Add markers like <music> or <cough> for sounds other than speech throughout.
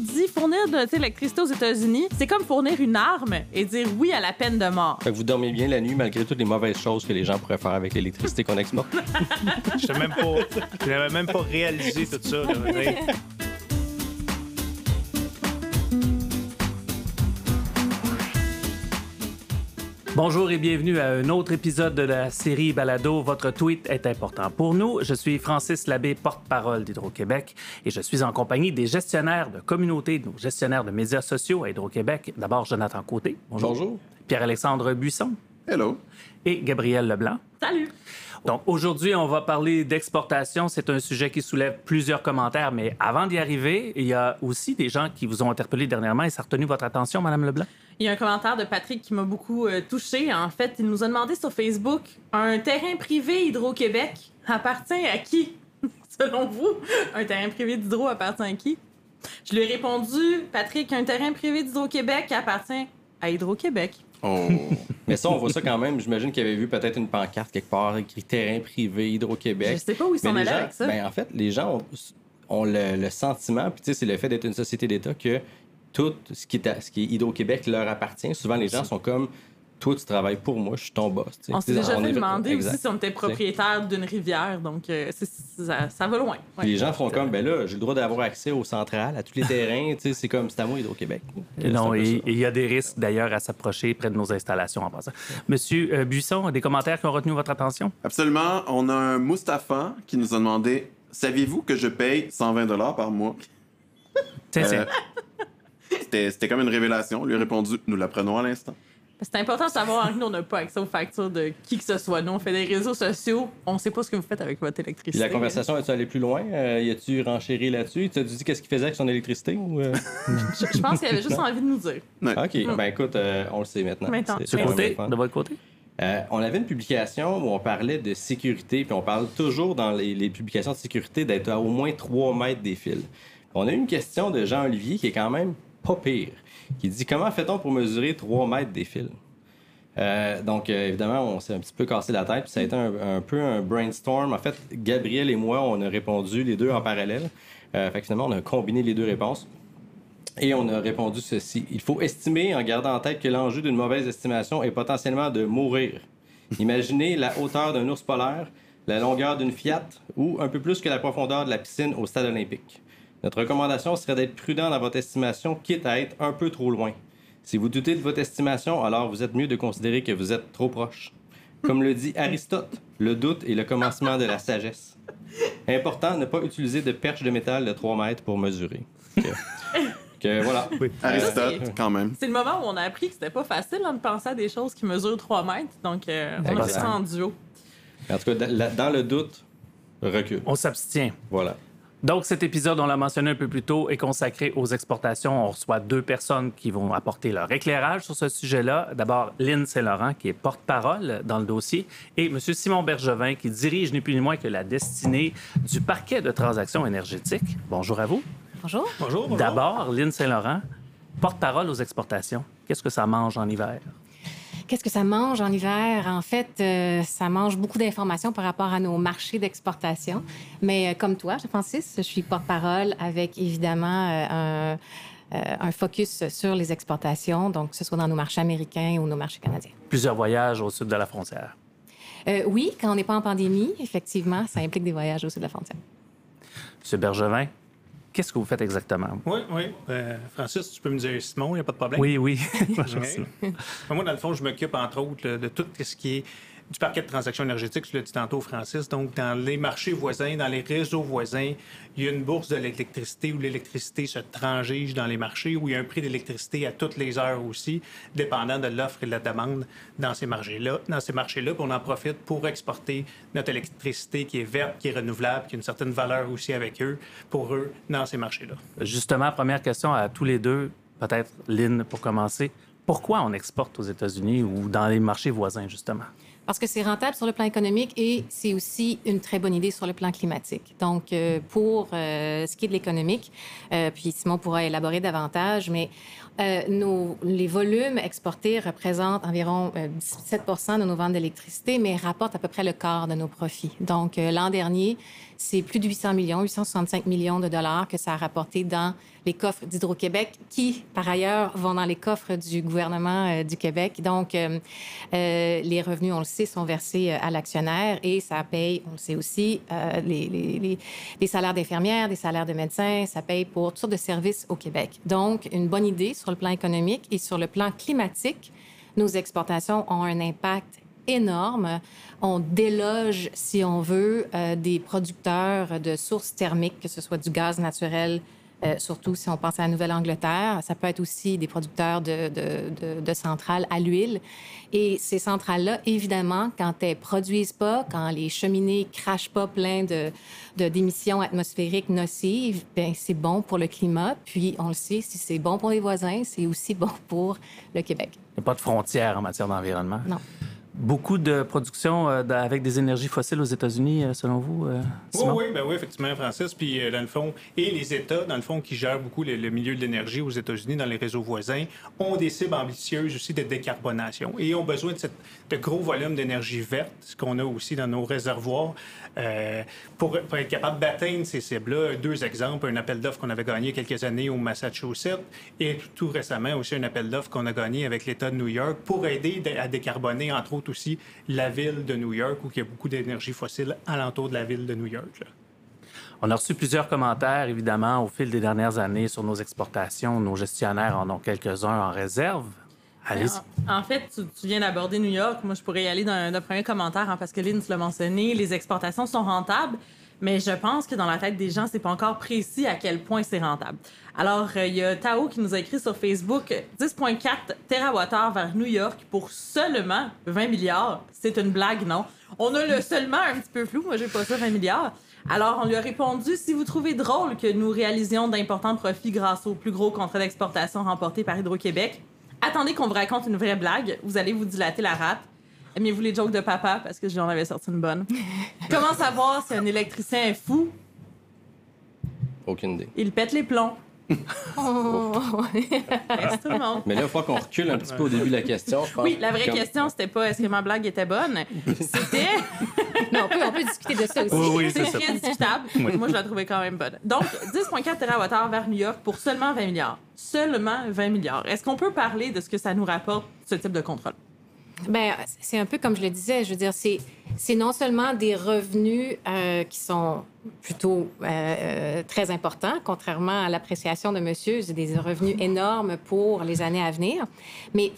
dit fournir de l'électricité aux États-Unis, c'est comme fournir une arme et dire oui à la peine de mort. Fait que vous dormez bien la nuit malgré toutes les mauvaises choses que les gens pourraient faire avec l'électricité qu'on exporte. <laughs> Je même pas, je n'avais même pas réalisé tout ça. Là. Bonjour et bienvenue à un autre épisode de la série Balado. Votre tweet est important pour nous. Je suis Francis Labbé, porte-parole d'Hydro-Québec et je suis en compagnie des gestionnaires de communautés, nos gestionnaires de médias sociaux à Hydro-Québec. D'abord, Jonathan Côté. Bonjour. Bonjour. Pierre-Alexandre Buisson. Hello. Et Gabriel Leblanc. Salut. Donc aujourd'hui, on va parler d'exportation. C'est un sujet qui soulève plusieurs commentaires, mais avant d'y arriver, il y a aussi des gens qui vous ont interpellé dernièrement et ça a retenu votre attention, Madame Leblanc? Il y a un commentaire de Patrick qui m'a beaucoup euh, touché. En fait, il nous a demandé sur Facebook un terrain privé Hydro-Québec appartient à qui? <laughs> Selon vous, un terrain privé d'Hydro appartient à qui? Je lui ai répondu, Patrick, un terrain privé d'Hydro-Québec appartient à Hydro-Québec. Oh. Mais ça, on voit ça quand même. J'imagine qu'il avait vu peut-être une pancarte quelque part écrit terrain privé Hydro-Québec. Je sais pas où ils sont allés avec ça. Ben, en fait, les gens ont, le, sentiment, puis tu sais, c'est le fait d'être une société d'État que tout ce qui est, ce qui est Hydro-Québec leur appartient. Souvent, les gens sont comme toi, tu travailles pour moi, je suis ton boss. On s'est déjà fait demander aussi si on était propriétaire d'une rivière, donc euh, ça, va loin. Les gens font comme, ben là, j'ai le droit d'avoir accès aux centrales, à tous les terrains, c'est comme, c'est à moi Hydro-Québec. Non, il y a des risques d'ailleurs à s'approcher près de nos installations en passant. Monsieur euh, Buisson, des commentaires qui ont retenu votre attention? Absolument. On a un Mustapha qui nous a demandé, saviez-vous que je paye 120 par mois? Euh, c'était comme une révélation. On lui a répondu, nous l'apprenons à l'instant. C'est important de savoir que nous, on n'a pas accès aux factures de qui que ce soit. Nous, on fait des réseaux sociaux, on ne sait pas ce que vous faites avec votre électricité. la conversation, est tu allé plus loin? Euh, y a-tu renchéri là-dessus? Tu as dit qu'est-ce qu'il faisait avec son électricité? Ou euh? <laughs> je, pense qu'il avait juste envie de nous dire. OK. Ben écoute, euh, on le sait maintenant. maintenant. côté, de votre côté? on avait une publication où on parlait de sécurité, puis on parle toujours dans les, les publications de sécurité d'être à au moins 3 mètres des fils. On a eu une question de Jean-Olivier qui est quand même pas pire qui dit Comment fait-on pour mesurer 3 mètres des fils? Euh, donc, euh, évidemment, on s'est un petit peu cassé la tête. Puis ça a été un, peu un brainstorm. En fait, Gabriel et moi, on a répondu les deux en parallèle. Euh, finalement, on a combiné les deux réponses. Et on a répondu ceci. Il faut estimer, en gardant en tête que l'enjeu d'une mauvaise estimation est potentiellement de mourir. Imaginez la hauteur d'un ours polaire, la longueur d'une Fiat ou un peu plus que la profondeur de la piscine au stade olympique. Notre recommandation serait d'être prudent dans votre estimation, quitte à être un peu trop loin. Si vous doutez de votre estimation, alors vous êtes mieux de considérer que vous êtes trop proche. Comme le dit Aristote, le doute est le commencement de la sagesse. Important, ne pas utiliser de perche de métal de 3 mètres pour mesurer. Que, voilà. Aristote, quand même. C'est le moment où on a appris que c'était pas facile hein, de penser à des choses qui mesurent 3 mètres. Donc, euh, on a fait ça en duo. En tout cas, dans le doute, recule. On s'abstient. Voilà. Donc, cet épisode, on l'a mentionné un peu plus tôt, est consacré aux exportations. On reçoit deux personnes qui vont apporter leur éclairage sur ce sujet-là. D'abord, Lynn Saint-Laurent, qui est porte-parole dans le dossier, et M. Simon Bergevin, qui dirige ni plus ni moins que la destinée du parquet de transactions énergétiques. Bonjour à vous. Bonjour. Bonjour. bonjour. D'abord, Lynn Saint-Laurent, porte-parole aux exportations. Qu'est-ce que ça mange en hiver? Qu'est-ce que ça mange en hiver? En fait, euh, ça mange beaucoup d'informations par rapport à nos marchés d'exportation. Mais euh, comme toi, Francis, je suis porte-parole avec évidemment euh, un, focus sur les exportations, donc que ce soit dans nos marchés américains ou nos marchés canadiens. Plusieurs voyages au sud de la frontière. oui, quand on n'est pas en pandémie, effectivement, ça implique des voyages au sud de la frontière. Monsieur Bergevin, Qu'est-ce que vous faites exactement? Oui, oui. Euh, Francis, tu peux me dire Simon, il n'y a pas de problème. Oui, oui. <laughs> Moi, dans le fond, je m'occupe, entre autres, de tout ce qui est du parquet de transactions énergétiques, tu l'as dit tantôt, Francis. Donc, dans les marchés voisins, dans les réseaux voisins, il y a une bourse de l'électricité où l'électricité se transige dans les marchés, où il y a un prix d'électricité à toutes les heures aussi, dépendant de l'offre et de la demande dans ces marchés-là. Dans ces marchés-là, on en profite pour exporter notre électricité qui est verte, qui est renouvelable, qui a une certaine valeur aussi avec eux, pour eux, dans ces marchés-là. Justement, première question à tous les deux, peut-être Lynn pour commencer. Pourquoi on exporte aux États-Unis ou dans les marchés voisins, justement? Parce que c'est rentable sur le plan économique et c'est aussi une très bonne idée sur le plan climatique. Donc, euh, pour euh, ce qui est de l'économique, euh, puis Simon pourra élaborer davantage, mais les volumes exportés représentent environ euh, 17 de nos ventes d'électricité, mais rapportent à peu près le quart de nos profits. Donc, l'an dernier, c'est plus de 800 millions, 865 millions de dollars que ça a rapporté dans les coffres d'Hydro-Québec, qui, par ailleurs, vont dans les coffres du gouvernement du Québec. Donc, les revenus, on le sait, sont versés euh, à l'actionnaire et ça paye, on le sait aussi, euh, les, salaires d'infirmières, des salaires de médecins, ça paye pour toutes sortes de services au Québec. Donc, une bonne idée sur le plan économique et sur le plan climatique. Nos exportations ont un impact énorme. On déloge, si on veut, euh, des producteurs de sources thermiques, que ce soit du gaz naturel, euh, surtout si on pense à la Nouvelle-Angleterre. Ça peut être aussi des producteurs de, de, de, de centrales à l'huile. Et ces centrales-là, évidemment, quand elles produisent pas, quand les cheminées crachent pas plein de, de d'émissions atmosphériques nocives, ben c'est bon pour le climat. Puis on le sait, si c'est bon pour les voisins, c'est aussi <laughs> bon pour le Québec. Il n'y a pas de frontières en matière d'environnement? Non. Beaucoup de production euh, avec des énergies fossiles aux États-Unis, euh, selon vous, euh, Oui, oui, ben oui, effectivement, Francis. Puis, euh, dans le fond, et les États, dans le fond, qui gèrent beaucoup le, le milieu de l'énergie aux États-Unis, dans les réseaux voisins, ont des cibles ambitieuses aussi de décarbonation et ont besoin de, cette, de gros volumes d'énergie verte, ce qu'on a aussi dans nos réservoirs, pour, pour être capable d'atteindre ces cibles-là. Deux exemples, un appel d'offres qu'on avait gagné quelques années au Massachusetts et tout récemment aussi un appel d'offres qu'on a gagné avec l'État de New York pour aider de- à décarboner, entre autres aussi, la ville de New York, où il y a beaucoup d'énergie fossile alentour de la ville de New York. là. On a reçu plusieurs commentaires, évidemment, au fil des dernières années sur nos exportations. Nos gestionnaires en ont quelques-uns en réserve. Allez-y. En, en fait, tu, tu viens d'aborder New York. Moi, je pourrais y aller d'un d'un premier commentaire, hein, parce que Lynn, tu l'as mentionné, les exportations sont rentables, mais je pense que dans la tête des gens, c'est pas encore précis à quel point c'est rentable. Alors, euh, il y a Tao qui nous a écrit sur Facebook 10,4 TWh vers New York pour seulement 20 milliards. C'est une blague, non? On a le seulement un petit peu flou. Moi, j'ai pas ça, 20 milliards. Alors, on lui a répondu si vous trouvez drôle que nous réalisions d'importants profits grâce au plus gros contrat d'exportation remporté par Hydro-Québec, attendez qu'on vous raconte une vraie blague. Vous allez vous dilater la rate. Aimez-vous les jokes de papa? Parce que j'en avais sorti une bonne. <laughs> Comment savoir si un électricien est fou? Aucune idée. Il pète les plombs. Oh. <laughs> Merci tout le monde. Mais là, il faut qu'on recule un petit peu au début de la question. je pense. Oui, la vraie Comme- question, c'était pas est-ce que ma blague était bonne? C'était. <laughs> Mais on peut, on peut discuter de ça aussi. Oui, oui, c'est très discutable. Moi, je la trouvais quand même bonne. Donc, 10,4 TWh vers New York pour seulement 20 milliards. Seulement 20 milliards. Est-ce qu'on peut parler de ce que ça nous rapporte, ce type de contrôle? Ben, c'est un peu comme je le disais. Je veux dire, c'est, non seulement des revenus euh, qui sont plutôt euh, euh, très importants, contrairement à l'appréciation de monsieur, c'est des revenus énormes pour les années à venir, mais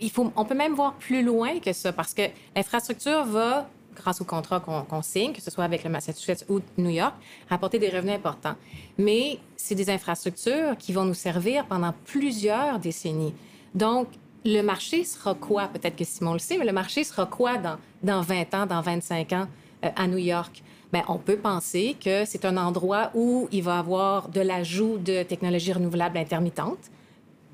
il faut, on peut même voir plus loin que ça parce que l'infrastructure va, grâce au contrat qu'on qu'on signe, que ce soit avec le Massachusetts ou New York, rapporter des revenus importants. Mais c'est des infrastructures qui vont nous servir pendant plusieurs décennies. Donc, le marché sera quoi? Peut-être que Simon le sait, mais le marché sera quoi dans, dans 20 ans, dans 25 ans euh, à New York? Bien, on peut penser que c'est un endroit où il va avoir de l'ajout de technologies renouvelables intermittentes,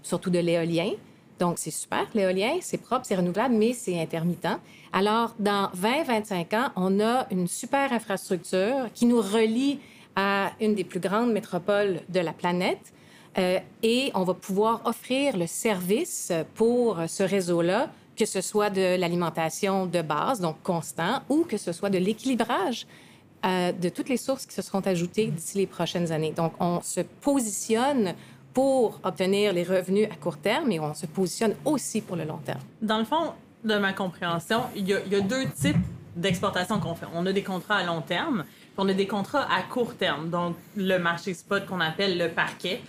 surtout de l'éolien. Donc, c'est super. L'éolien, c'est propre, c'est renouvelable, mais c'est intermittent. Alors, dans 20-25 ans, on a une super infrastructure qui nous relie à une des plus grandes métropoles de la planète. Euh, et on va pouvoir offrir le service pour ce réseau-là, que ce soit de l'alimentation de base, donc constant, ou que ce soit de l'équilibrage euh, de toutes les sources qui se seront ajoutées d'ici les prochaines années. Donc, on se positionne pour obtenir les revenus à court terme, mais on se positionne aussi pour le long terme. Dans le fond, de ma compréhension, il y a, il y a deux types d'exportation qu'on fait. On a des contrats à long terme, puis on a des contrats à court terme. Donc, le marché spot qu'on appelle le parquet.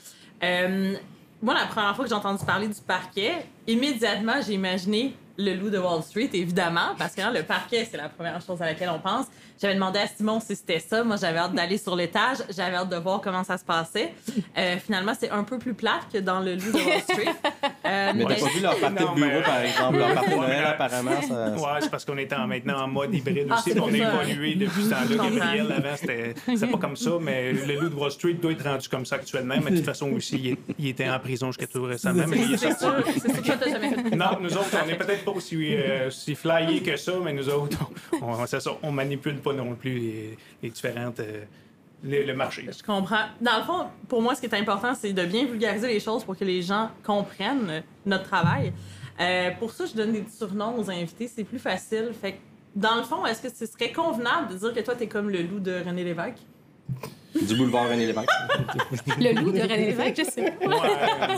Euh, moi, la première fois que j'ai entendu parler du parquet, immédiatement, j'ai imaginé le loup de Wall Street, évidemment, parce que hein, le parquet, c'est la première chose à laquelle on pense. J'avais demandé à Simon si c'était ça. Moi, j'avais hâte d'aller sur l'étage. J'avais hâte de voir comment ça se passait. Euh, finalement, c'est un peu plus plate que dans le loup de Wall Street. <laughs> Euh, Mais t'as pas vu leur partie Non, de bureau, mais- par exemple? Leur partie de Noël, apparemment, ça... Ouais, c'est parce qu'on est en, maintenant en mode hybride Ah, aussi. On a ça. évolué depuis ce temps-là. Gabriel, avant, c'était c'était pas comme ça, mais le loup de Wall Street doit être rendu comme ça actuellement. Mais de toute façon, aussi, il, est- il était en prison jusqu'à tout récemment. Mais il est sorti. sûr, c'est sûr que toi, t'as jamais fait. Non, nous autres, on n'est peut-être pas aussi, euh, aussi flyés que ça, mais nous autres, on, on, c'est ça, on manipule pas non plus les, les différentes. euh, le, le marché. Je comprends. Dans le fond, pour moi, ce qui est important, c'est de bien vulgariser les choses pour que les gens comprennent notre travail. Euh, pour ça, je donne des surnoms aux invités. C'est plus facile. Fait que, dans le fond, est-ce que ce serait convenable de dire que toi, t'es comme le loup de René Lévesque? Du boulevard René Lévesque. Le loup de René Lévesque, je sais pas. Ouais.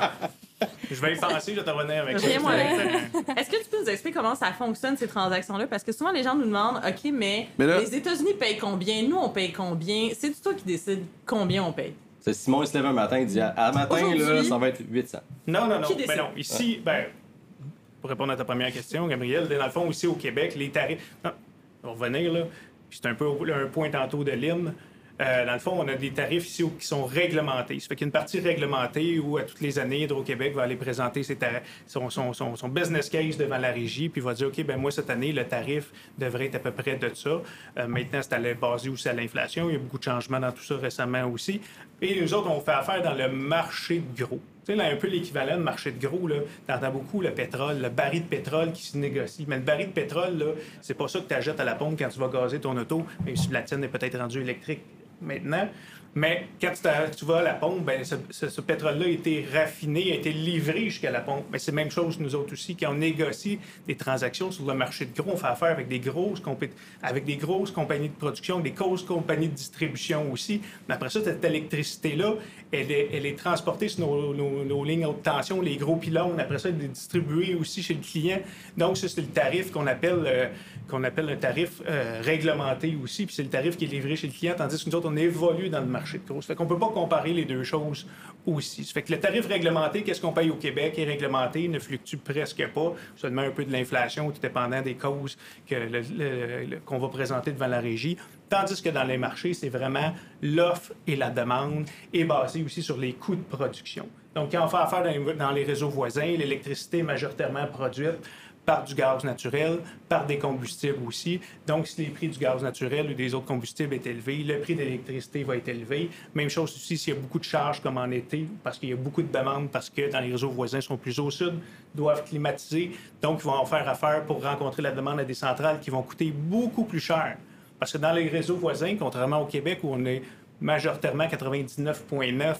Je vais y penser, je vais te revenir avec ça. Est-ce que tu peux nous expliquer comment ça fonctionne, ces transactions-là? Parce que souvent, les gens nous demandent, OK, mais, Mais là- les États-Unis payent combien? Nous, on paye combien? C'est toi qui décides combien on paye. C'est Simon, il se lève un matin, il dit à matin, là, ça va être 800. Non, non, non. Qui Ben décide? non. Ici, ben, pour répondre à ta première question, Gabriel, dans le fond, ici au Québec, les tarifs. Non, on va revenir là. C'est un peu un point tantôt de l'hymne. Euh, dans le fond, on a des tarifs ici qui sont réglementés. Ça fait qu'il y a une partie réglementée où, à toutes les années, Hydro-Québec va aller présenter ses son, son, business case devant la régie, puis va dire OK, ben moi, cette année, le tarif devrait être à peu près de ça. Euh, maintenant, c'est basé aussi à l'inflation. Il y a beaucoup de changements dans tout ça récemment aussi. Et nous autres, on fait affaire dans le marché de gros. Là, un peu l'équivalent de marché de gros, là, t'entends beaucoup le pétrole, le baril de pétrole qui se négocie. Mais le baril de pétrole, là, c'est pas ça que tu achètes à la pompe quand tu vas gazer ton auto, même si la tienne est peut-être rendue électrique maintenant. Mais quand tu, vas à la pompe, ben, ce, pétrole-là a été raffiné, a été livré jusqu'à la pompe. Mais c'est la même chose nous autres aussi, quand on négocie des transactions sur le marché de gros, on fait affaire avec des grosses, avec des grosses compagnies de production, des grosses compagnies de distribution aussi. Mais après ça, cette électricité-là, elle est, transportée sur nos, nos- nos lignes haute tension, les gros pylônes. Après ça, elle est distribuée aussi chez le client. Donc, ça, c'est le tarif qu'on appelle, euh, qu'on appelle le tarif euh, réglementé aussi. Puis c'est le tarif qui est livré chez le client, tandis que nous autres, on évolue dans le marché fait qu'on peut pas comparer les deux choses aussi. Le tarif réglementé, qu'est-ce qu'on paye au Québec, est réglementé, ne fluctue presque pas, seulement un peu de l'inflation, tout dépendant des causes qu'on va présenter devant la régie. Tandis que dans les marchés, c'est vraiment l'offre et la demande et basé aussi sur les coûts de production. Donc, quand on fait affaire dans les, dans les réseaux voisins, l'électricité est majoritairement produite par du gaz naturel, par des combustibles aussi. Donc, si les prix du gaz naturel ou des autres combustibles est élevé, le prix de l'électricité va être élevé. Même chose aussi s'il y a beaucoup de charges comme en été, parce qu'il y a beaucoup de demandes, parce que dans les réseaux voisins sont plus au sud, doivent climatiser. Donc, ils vont en faire affaire pour rencontrer la demande à des centrales qui vont coûter beaucoup plus cher. Parce que dans les réseaux voisins, contrairement au Québec où on est majoritairement 99,9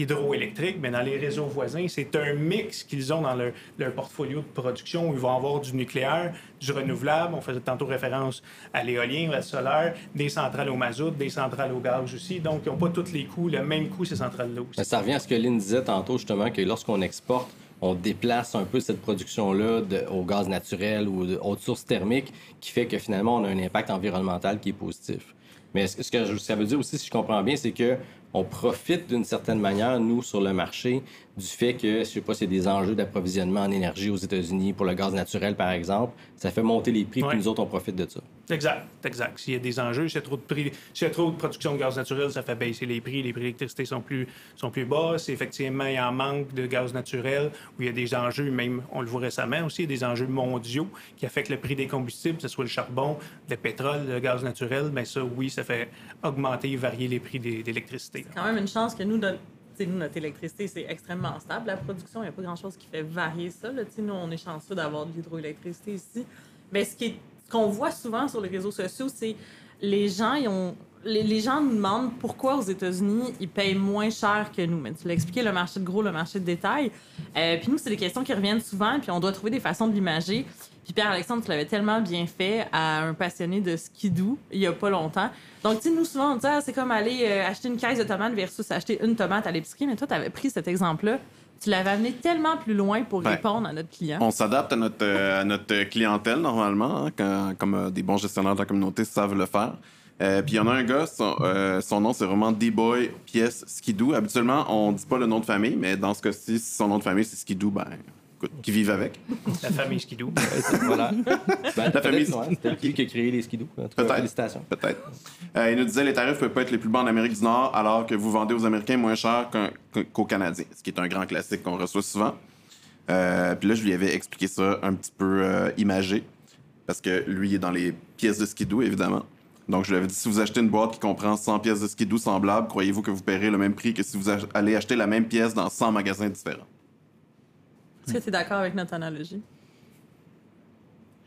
hydroélectrique, mais dans les réseaux voisins, c'est un mix qu'ils ont dans leur, leur portfolio de production où ils vont avoir du nucléaire, du renouvelable, on faisait tantôt référence à l'éolien, au solaire, des centrales au mazout, des centrales au gaz aussi. Donc, ils n'ont pas tous les coûts, le même coût, ces centrales-là aussi. Ça revient à ce que Lynn disait tantôt, justement, que lorsqu'on exporte, on déplace un peu cette production-là au gaz naturel ou de haute source thermique, qui fait que finalement, on a un impact environnemental qui est positif. Mais ce que, ça veut dire aussi, si je comprends bien, c'est que on profite d'une certaine manière, nous, sur le marché, du fait que, je sais pas, c'est des enjeux d'approvisionnement en énergie aux États-Unis pour le gaz naturel, par exemple. Ça fait monter les prix, Ouais. puis nous autres, on profite de ça. Exact, exact. S'il y a des enjeux, s'il y a trop de prix, s'il y a trop de production de gaz naturel, ça fait baisser les prix. Les prix d'électricité sont plus, sont plus bas. Si effectivement il y a un manque de gaz naturel, où il y a des enjeux, même on le voit récemment aussi, des enjeux mondiaux qui affectent le prix des combustibles, que ce soit le charbon, le pétrole, le gaz naturel, mais ça, oui, ça fait augmenter, varier les prix des- d'électricité. quand même une chance que nous, sais, nous, notre électricité, c'est extrêmement stable, la production. Il n'y a pas grand-chose qui fait varier ça. Là. Nous, on est chanceux d'avoir de l'hydroélectricité ici. Mais ce qu'on voit souvent sur les réseaux sociaux, c'est les gens, ils ont, les, les gens nous demandent pourquoi aux États-Unis, ils payent moins cher que nous. Mais tu l'as expliqué, le marché de gros, le marché de détail. Euh, puis nous, c'est des questions qui reviennent souvent, puis on doit trouver des façons de l'imager. Puis Pierre-Alexandre, tu l'avais tellement bien fait à un passionné de skidoo il y a pas longtemps. Donc, tu sais, nous, souvent, on dit, ah, c'est comme aller euh, acheter une caisse de tomates versus acheter une tomate à l'épicerie. Mais toi, tu avais pris cet exemple-là. Tu l'avais amené tellement plus loin pour Ben, répondre à notre client. On s'adapte à notre, euh, à notre clientèle normalement, hein, quand- comme euh, des bons gestionnaires de la communauté savent le faire. Euh, Puis il y en a un gars, son, son nom c'est vraiment D-Boy Pièce Skidoo. Habituellement, on dit pas le nom de famille, mais dans ce cas-ci, si son nom de famille c'est Skidoo, ben qui vive avec. La famille Skidoo. voilà. <laughs> Ben, La famille- ouais, c'est lui qui a créé les cas, Peut-être. félicitations. Peut-être. Euh, il nous disait les tarifs peuvent pas être les plus bas en Amérique du Nord alors que vous vendez aux Américains moins cher qu'un- qu'au Canadiens, ce qui est un grand classique qu'on reçoit souvent. Euh, puis là, je lui avais expliqué ça un petit peu euh, imagé, parce que lui il est dans les pièces de skidoo, évidemment. Donc, je lui avais dit, si vous achetez une boîte qui comprend 100 pièces de skidoo semblables, croyez-vous que vous paierez le même prix que si vous allez acheter la même pièce dans 100 magasins différents? Est-ce que tu es d'accord avec notre analogie?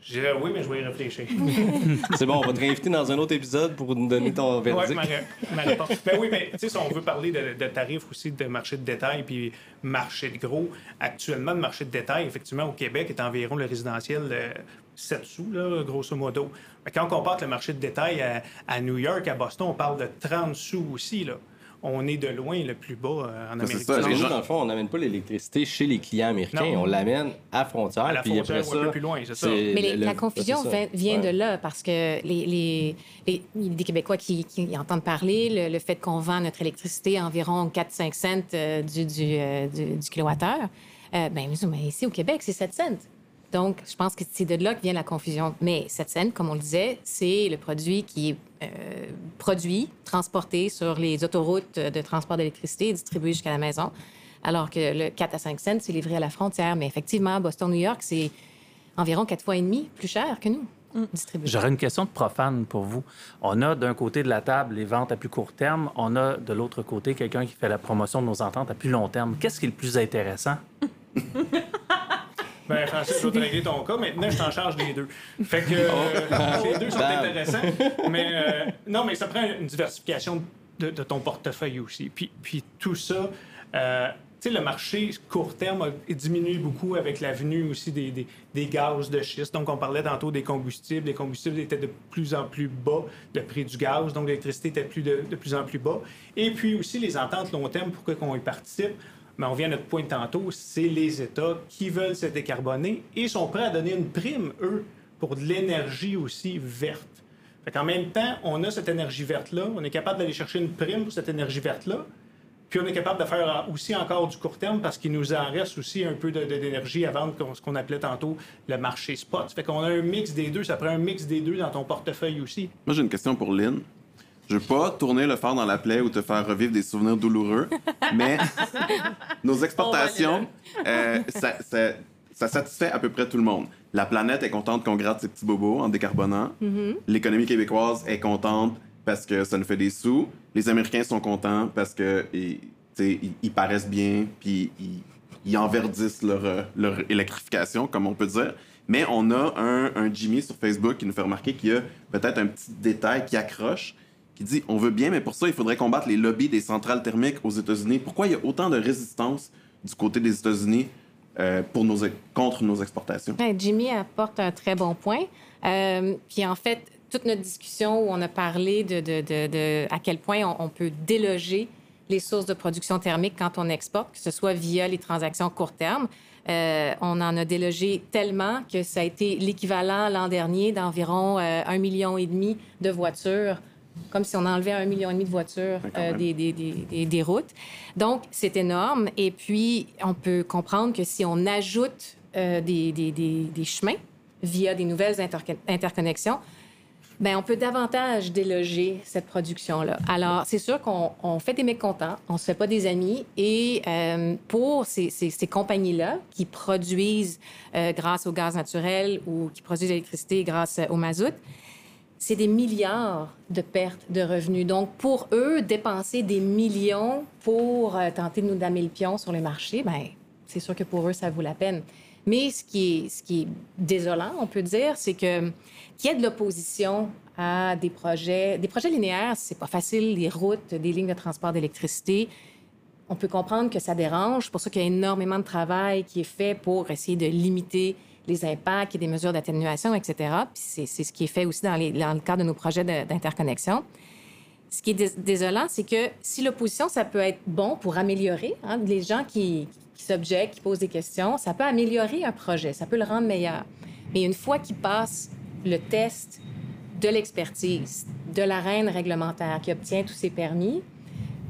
Je dirais oui, mais je vais y réfléchir. <laughs> C'est bon, on va te réinviter dans un autre épisode pour nous donner ton verdict. ma, ré- ma réponse. Ben oui, mais tu sais, si on veut parler de, de tarifs aussi, de marché de détail puis marché de gros, actuellement, le marché de détail, effectivement, au Québec, est environ le résidentiel euh, 7 sous, là, grosso modo. Mais quand on compare le marché de détail à, à New York, à Boston, on parle de 30 sous aussi. Là. On est de loin le plus bas euh, en c'est Amérique ça, du Parce que les nous, gens- dans le fond, on n'amène pas l'électricité chez les clients américains, Non. on l'amène à frontière. À la puis frontière après ou un ça, peu plus loin, c'est ça. Mais les- le- la confusion ça. vient, vient Ouais. de là parce que les, les, les- Québécois qui, qui entendent parler le, le fait qu'on vend notre électricité à environ 4-5 cents euh, du, du, euh, du, du kilowattheure. Euh, ben, mais ici au Québec, c'est 7 cents. Donc, je pense que c'est de là que vient la confusion. Mais 7 cents, comme on le disait, c'est le produit qui est euh, produit, transporté sur les autoroutes de transport d'électricité et distribué jusqu'à la maison. Alors que le 4 à 5 cents, c'est livré à la frontière. Mais effectivement, Boston-New York, c'est environ quatre fois et demi plus cher que nous, distribué. J'aurais une question de profane pour vous. On a d'un côté de la table les ventes à plus court terme, on a de l'autre côté quelqu'un qui fait la promotion de nos ententes à plus long terme. Qu'est-ce qui est le plus intéressant? <laughs> Ben, Francis, je vais te régler ton cas. Maintenant, je t'en charge des deux. Fait que euh, les deux sont intéressants. Mais euh, non, mais ça prend une diversification de, de ton portefeuille aussi. Puis, puis tout ça, euh, tu sais, le marché court terme a diminué beaucoup avec la venue aussi des, des, des gaz de schiste. Donc, on parlait tantôt des combustibles. Les combustibles étaient de plus en plus bas, le prix du gaz. Donc, l'électricité était plus de, de plus en plus bas. Et puis aussi, les ententes long terme, pourquoi qu'on y participe? Mais on vient à notre point de tantôt, c'est les États qui veulent se décarboner et sont prêts à donner une prime, eux, pour de l'énergie aussi verte. Fait qu'en même temps, on a cette énergie verte-là, on est capable d'aller chercher une prime pour cette énergie verte-là, puis on est capable de faire aussi encore du court terme parce qu'il nous en reste aussi un peu d'énergie à vendre, ce qu'on appelait tantôt le marché spot. Fait qu'on a un mix des deux, ça prend un mix des deux dans ton portefeuille aussi. Moi, j'ai une question pour Lynn. Je veux pas tourner le fer dans la plaie ou te faire revivre des souvenirs douloureux, <laughs> mais nos exportations, euh, ça, ça- ça satisfait à peu près tout le monde. La planète est contente qu'on gratte ses petits bobos en décarbonant. L'économie québécoise est contente parce que ça nous fait des sous. Les Américains sont contents parce que ils, paraissent bien, puis ils, ils enverdissent leur, euh, leur électrification, comme on peut dire. Mais on a un, un Jimmy sur Facebook qui nous fait remarquer qu'il y a peut-être un petit détail qui accroche, qui dit on veut bien, mais pour ça, il faudrait combattre les lobbies des centrales thermiques aux États-Unis. Pourquoi il y a autant de résistance du côté des États-Unis euh, contre nos exportations? Ouais, Jimmy apporte un très bon point. Euh, puis en fait, toute notre discussion où on a parlé de, à quel point on, peut déloger les sources de production thermique quand on exporte, que ce soit via les transactions court terme. Euh, on en a délogé tellement que ça a été l'équivalent l'an dernier d'environ un million et demi de voitures, comme si on enlevait un million et demi de voitures euh, des, des- des- des- des routes. Donc, c'est énorme. Et puis, on peut comprendre que si on ajoute euh, des, chemins via des nouvelles interco- interconnexions, ben, on peut davantage déloger cette production-là. Alors, c'est sûr qu'on on fait des mécontents, on se fait pas des amis. Et euh, pour ces, ces- ces compagnies-là qui produisent euh, grâce au gaz naturel ou qui produisent l'électricité grâce au mazout, c'est des milliards de pertes de revenus. Donc, pour eux, dépenser des millions pour euh, tenter de nous damer le pion sur les marchés, ben, c'est sûr que pour eux, ça vaut la peine. Mais ce qui est, désolant, on peut dire, c'est que qu'il y ait de l'opposition à des projets. Des projets linéaires, c'est pas facile, des routes, des lignes de transport d'électricité. On peut comprendre que ça dérange. C'est pour ça qu'il y a énormément de travail qui est fait pour essayer de limiter les impacts et des mesures d'atténuation, etc. C'est ce qui est fait aussi dans, le cadre de nos projets d'interconnexion. Ce qui est dés- désolant, c'est que si l'opposition, ça peut être bon pour améliorer, hein, les gens qui, qui s'objectent, qui posent des questions, ça peut améliorer un projet, ça peut le rendre meilleur. Mais une fois qu'il passe le test de l'expertise, de l'arène réglementaire qui obtient tous ses permis,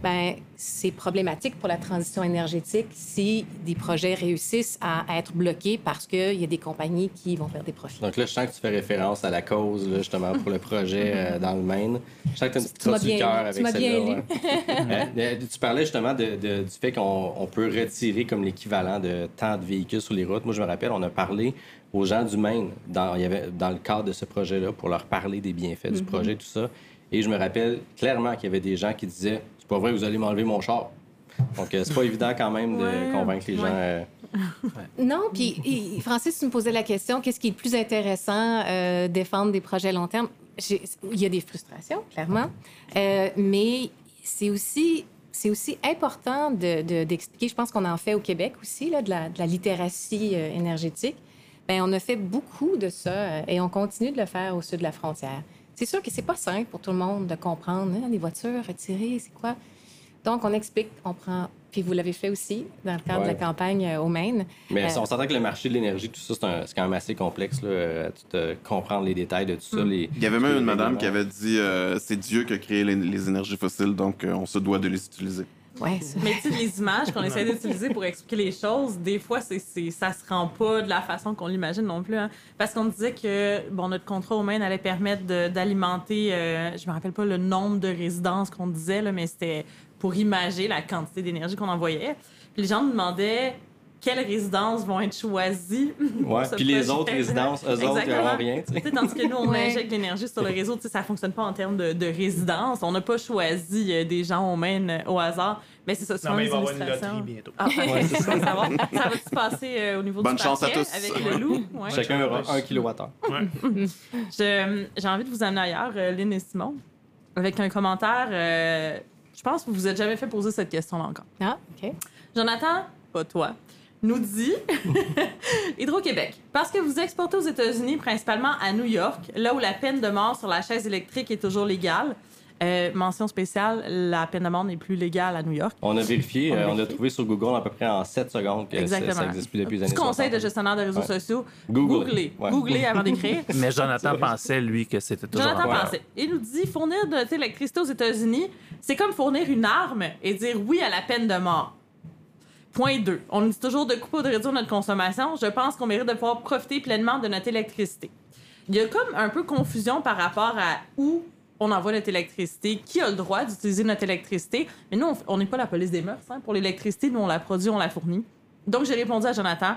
ben c'est problématique pour la transition énergétique si des projets réussissent à être bloqués parce qu'il y a des compagnies qui vont faire des profits. Donc là, je sens que tu fais référence à la cause, là, justement, pour le projet euh, <laughs> dans le Maine. Je sens que tu as une petite crotte bien cœur avec Tu m'as bien celle-là. ouais. <laughs> Euh, euh, tu parlais justement de- de- du fait qu'on on peut retirer comme l'équivalent de temps de véhicules sur les routes. Moi, je me rappelle, on a parlé aux gens du Maine dans, il y avait, dans le cadre de ce projet-là pour leur parler des bienfaits Mm-hmm. du projet, tout ça. Et je me rappelle clairement qu'il y avait des gens qui disaient C'est pas vrai, vous allez m'enlever mon char. Donc, euh, c'est pas évident quand même de Ouais. convaincre les gens. Ouais. euh, Non, puis Francis, tu me posais la question, qu'est-ce qui est le plus intéressant, euh, défendre des projets long terme? Il y a des frustrations, clairement, Euh, mais c'est aussi, c'est aussi important de- de- d'expliquer, je pense qu'on en fait au Québec aussi, là, de, la, de la littératie euh, énergétique. Bien, on a fait beaucoup de ça euh, et on continue de le faire au sud de la frontière. C'est sûr que c'est pas simple pour tout le monde de comprendre, hein, les voitures retirées, c'est quoi? Donc, on explique, on prend... Puis vous l'avez fait aussi dans le cadre de la campagne euh, au Maine. Mais Euh, on s'entend que le marché de l'énergie, tout ça, c'est un- c'est quand même assez complexe, là, à tout, euh, comprendre les détails de tout ça. les- Il y avait même une madame qui avait dit euh, c'est Dieu qui a créé les, les énergies fossiles, donc euh, on se doit de les utiliser. Ouais, Mais tu les images qu'on essaie d'utiliser pour expliquer les choses, des fois, c'est, c'est, ça se rend pas de la façon qu'on l'imagine non plus. hein. Parce qu'on disait que bon, notre contrat au Maine allait permettre de- d'alimenter, euh, je me rappelle pas le nombre de résidences qu'on disait, là, mais c'était pour imager la quantité d'énergie qu'on envoyait. Puis les gens nous demandaient quelles résidences vont être choisies. <laughs> Ouais, puis les autres résidences, eux autres, ils n'auront rien. tu sais. Tu sais, tandis que nous, on Ouais. injecte l'énergie sur le réseau, tu sais, ça fonctionne pas en termes de, de résidence. On n'a pas choisi euh, des gens au Maine euh, au hasard. Mais c'est ça, souvent Non, mais il les va y avoir une loterie bientôt. Ah, ouais, ça, ça va. Ça se passer euh, au niveau Bonne du chance à tous. avec le loup? Ouais. Chacun aura un kilowattheure. <laughs> J'ai envie de vous amener ailleurs, euh, Lynn et Simon, avec un commentaire. euh, je pense que vous vous êtes jamais fait poser cette question-là encore. Ah, OK. Jonathan, pas toi, nous dit <laughs> Hydro-Québec. Parce que vous exportez aux États-Unis, principalement à New York, là où la peine de mort sur la chaise électrique est toujours légale. Euh, mention spéciale, la peine de mort n'est plus légale à New York. On a vérifié, On a euh, on a vérifié. trouvé sur Google à peu près en 7 secondes que ça- Exactement. ça n'existe plus depuis les années Petit conseil 60. de gestionnaire de réseaux Ouais. sociaux, Google. googlez. Ouais. Googlez avant <laughs> d'écrire. Mais Jonathan pensait, lui, que c'était toujours Jonathan en- pensait. Il nous dit fournir de l'électricité aux États-Unis, c'est comme fournir une arme et dire oui à la peine de mort. Point 2. On nous dit toujours de couper ou de réduire notre consommation. Je pense qu'on mérite de pouvoir profiter pleinement de notre électricité. Il y a comme un peu confusion par rapport à où on envoie notre électricité, qui a le droit d'utiliser notre électricité. Mais nous, on- on n'est pas la police des mœurs. hein. Pour l'électricité, nous, on la produit, on la fournit. Donc, j'ai répondu à Jonathan.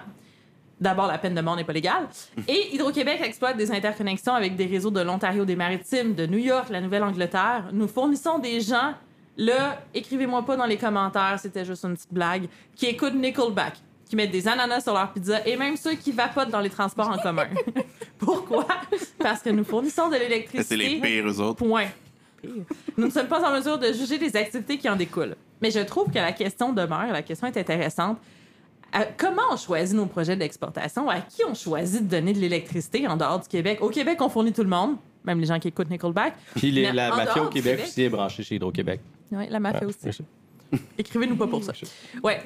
D'abord, la peine de mort n'est pas légale. <laughs> Et Hydro-Québec exploite des interconnexions avec des réseaux de l'Ontario des Maritimes, de New York, la Nouvelle-Angleterre. Nous fournissons des gens, là, écrivez-moi pas dans les commentaires, c'était juste une petite blague, qui écoutent Nickelback, qui mettent des ananas sur leur pizza et même ceux qui vapotent dans les transports en commun. <laughs> Pourquoi? Parce que nous fournissons de l'électricité. C'est les pires, eux autres. Point. Nous ne sommes pas en mesure de juger les activités qui en découlent. Mais je trouve que la question demeure, la question est intéressante. Euh, comment on choisit nos projets d'exportation? À qui on choisit de donner de l'électricité en dehors du Québec? Au Québec, on fournit tout le monde, même les gens qui écoutent Nickelback. Puis les- la mafia au du Québec Québec- aussi est branchée chez Hydro-Québec. Oui, la mafia aussi. <laughs> Écrivez-nous pas pour ça. Ouais.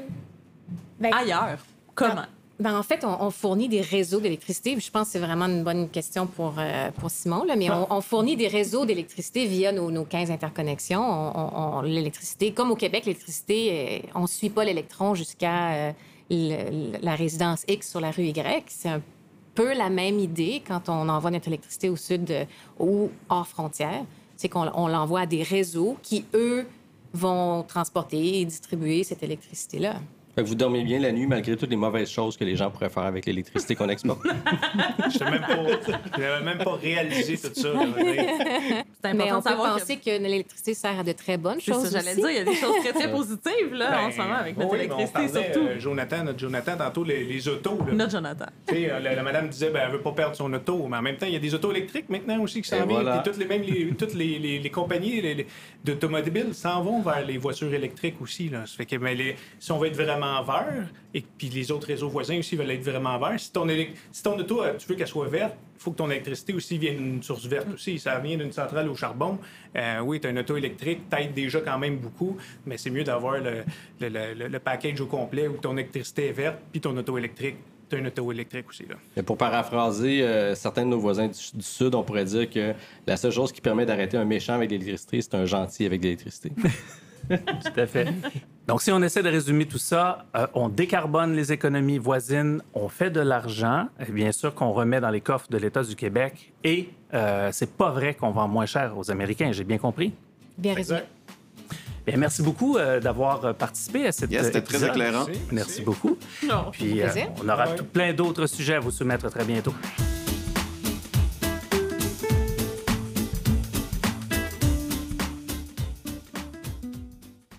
Ben, Ailleurs, comment? Ben, en fait, on, on fournit des réseaux d'électricité. Je pense que c'est vraiment une bonne question pour, euh, pour Simon. Là, mais on, on fournit des réseaux d'électricité via nos, nos 15 interconnexions. On, on- on- l'électricité, comme au Québec, l'électricité, euh, on ne suit pas l'électron jusqu'à euh, le- la résidence X sur la rue Y. C'est un peu la même idée quand on envoie notre électricité au sud euh, ou hors frontière. C'est qu'on on l'envoie à des réseaux qui, eux, vont transporter et distribuer cette électricité-là. Fait que vous dormez bien la nuit malgré toutes les mauvaises choses que les gens pourraient faire avec l'électricité qu'on exporte. <laughs> Je n'avais même, pas- je n'avais même pas réalisé tout ça. C'est Mais on de peut savoir penser que... que, l'électricité sert à de très bonnes C'est choses ça, j'allais dire, il y a des choses très, très <laughs> positives là, en ce moment avec notre Ben, oui, mais on électricité, parlait, surtout. euh, Jonathan, notre Jonathan, tantôt, les, les autos. là. Notre Jonathan. Tu sais, euh, la, la madame disait ben, elle veut pas perdre son auto, mais en même temps, il y a des autos électriques maintenant aussi qui s'en viennent. voilà. Toutes les, même les, toutes les, les, les compagnies les- les- d'automobiles s'en vont vers les voitures électriques aussi. Là. Ça fait que mais les- si on veut être vraiment vert, et puis les autres réseaux voisins aussi veulent être vraiment verts, si ton, élec- si ton auto, euh, tu veux qu'elle soit verte, il faut que ton électricité aussi vienne d'une source verte aussi. Ça vient d'une centrale au charbon. Euh, oui, tu as une auto électrique, t'aide déjà quand même beaucoup, mais c'est mieux d'avoir le, le, le- le package au complet où ton électricité est verte, puis ton auto électrique, tu as une auto électrique aussi. Là. Mais pour paraphraser euh, certains de nos voisins du, du Sud, on pourrait dire que la seule chose qui permet d'arrêter un méchant avec de l'électricité, c'est un gentil avec de l'électricité. <laughs> <laughs> Tout à fait. Donc, si on essaie de résumer tout ça, euh, on décarbone les économies voisines, on fait de l'argent, et bien sûr qu'on remet dans les coffres de l'État du Québec, et euh, c'est pas vrai qu'on vend moins cher aux Américains, j'ai bien compris? Bien résumé. Bien, merci beaucoup euh, d'avoir euh, participé à cette Yes, c'était très éclairant. Merci beaucoup. Non. Puis, euh, plaisir. on aura Ouais. tout plein d'autres sujets à vous soumettre très bientôt.